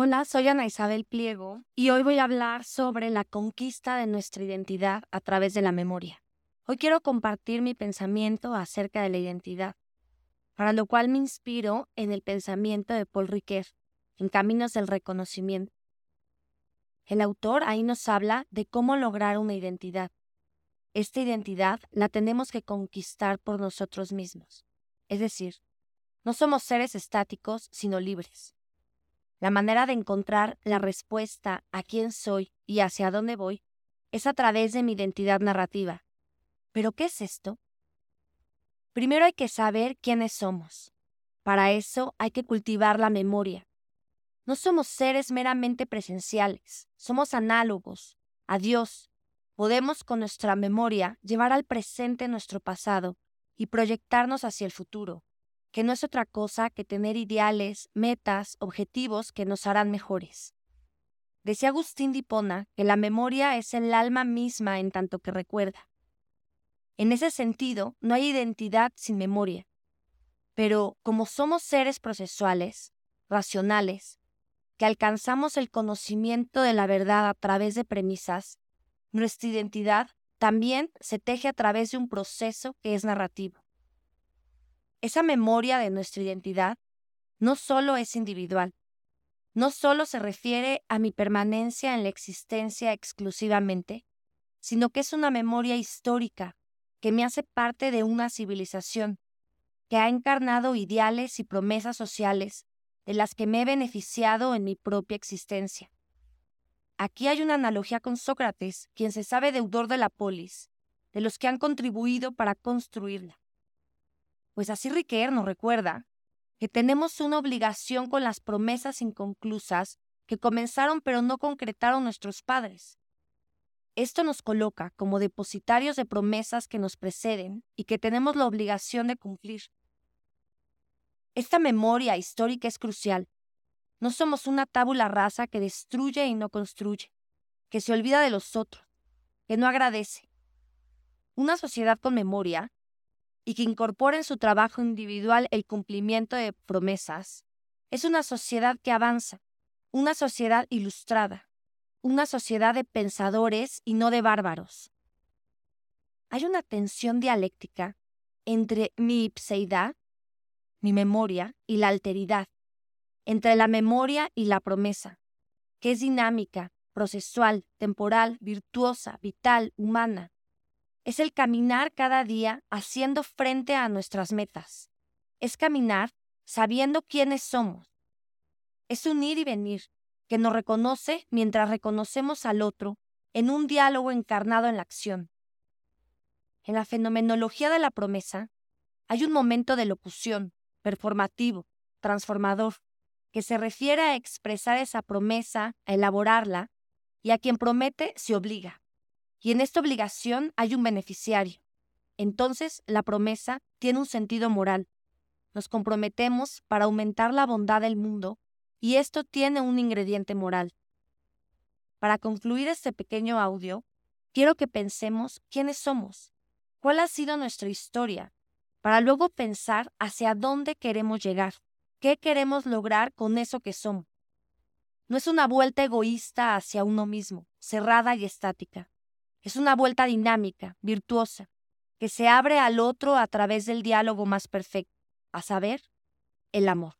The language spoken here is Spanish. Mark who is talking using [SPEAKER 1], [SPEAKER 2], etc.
[SPEAKER 1] Hola, soy Ana Isabel Pliego y hoy voy a hablar sobre la conquista de nuestra identidad a través de la memoria. Hoy quiero compartir mi pensamiento acerca de la identidad, para lo cual me inspiro en el pensamiento de Paul Ricoeur, en Caminos del Reconocimiento. El autor ahí nos habla de cómo lograr una identidad. Esta identidad la tenemos que conquistar por nosotros mismos. Es decir, no somos seres estáticos, sino libres. La manera de encontrar la respuesta a quién soy y hacia dónde voy es a través de mi identidad narrativa. ¿Pero qué es esto? Primero hay que saber quiénes somos. Para eso hay que cultivar la memoria. No somos seres meramente presenciales, somos análogos a Dios. Podemos con nuestra memoria llevar al presente nuestro pasado y proyectarnos hacia el futuro que no es otra cosa que tener ideales, metas, objetivos que nos harán mejores. Decía Agustín de Hipona que la memoria es el alma misma en tanto que recuerda. En ese sentido, no hay identidad sin memoria. Pero como somos seres procesuales, racionales, que alcanzamos el conocimiento de la verdad a través de premisas, nuestra identidad también se teje a través de un proceso que es narrativo. Esa memoria de nuestra identidad no solo es individual, no solo se refiere a mi permanencia en la existencia exclusivamente, sino que es una memoria histórica que me hace parte de una civilización que ha encarnado ideales y promesas sociales de las que me he beneficiado en mi propia existencia. Aquí hay una analogía con Sócrates, quien se sabe deudor de la polis, de los que han contribuido para construirla. Pues así Riquer nos recuerda que tenemos una obligación con las promesas inconclusas que comenzaron pero no concretaron nuestros padres. Esto nos coloca como depositarios de promesas que nos preceden y que tenemos la obligación de cumplir. Esta memoria histórica es crucial. No somos una tábula rasa que destruye y no construye, que se olvida de los otros, que no agradece. Una sociedad con memoria y que incorpora en su trabajo individual el cumplimiento de promesas, es una sociedad que avanza, una sociedad ilustrada, una sociedad de pensadores y no de bárbaros. Hay una tensión dialéctica entre mi ipseidad, mi memoria, y la alteridad, entre la memoria y la promesa, que es dinámica, procesual, temporal, virtuosa, vital, humana, es el caminar cada día haciendo frente a nuestras metas. Es caminar sabiendo quiénes somos. Es un ir y venir que nos reconoce mientras reconocemos al otro en un diálogo encarnado en la acción. En la fenomenología de la promesa hay un momento de locución, performativo, transformador, que se refiere a expresar esa promesa, a elaborarla, y a quien promete se obliga. Y en esta obligación hay un beneficiario. Entonces la promesa tiene un sentido moral. Nos comprometemos para aumentar la bondad del mundo y esto tiene un ingrediente moral. Para concluir este pequeño audio, quiero que pensemos quiénes somos, cuál ha sido nuestra historia, para luego pensar hacia dónde queremos llegar, qué queremos lograr con eso que somos. No es una vuelta egoísta hacia uno mismo, cerrada y estática. Es una vuelta dinámica, virtuosa, que se abre al otro a través del diálogo más perfecto, a saber, el amor.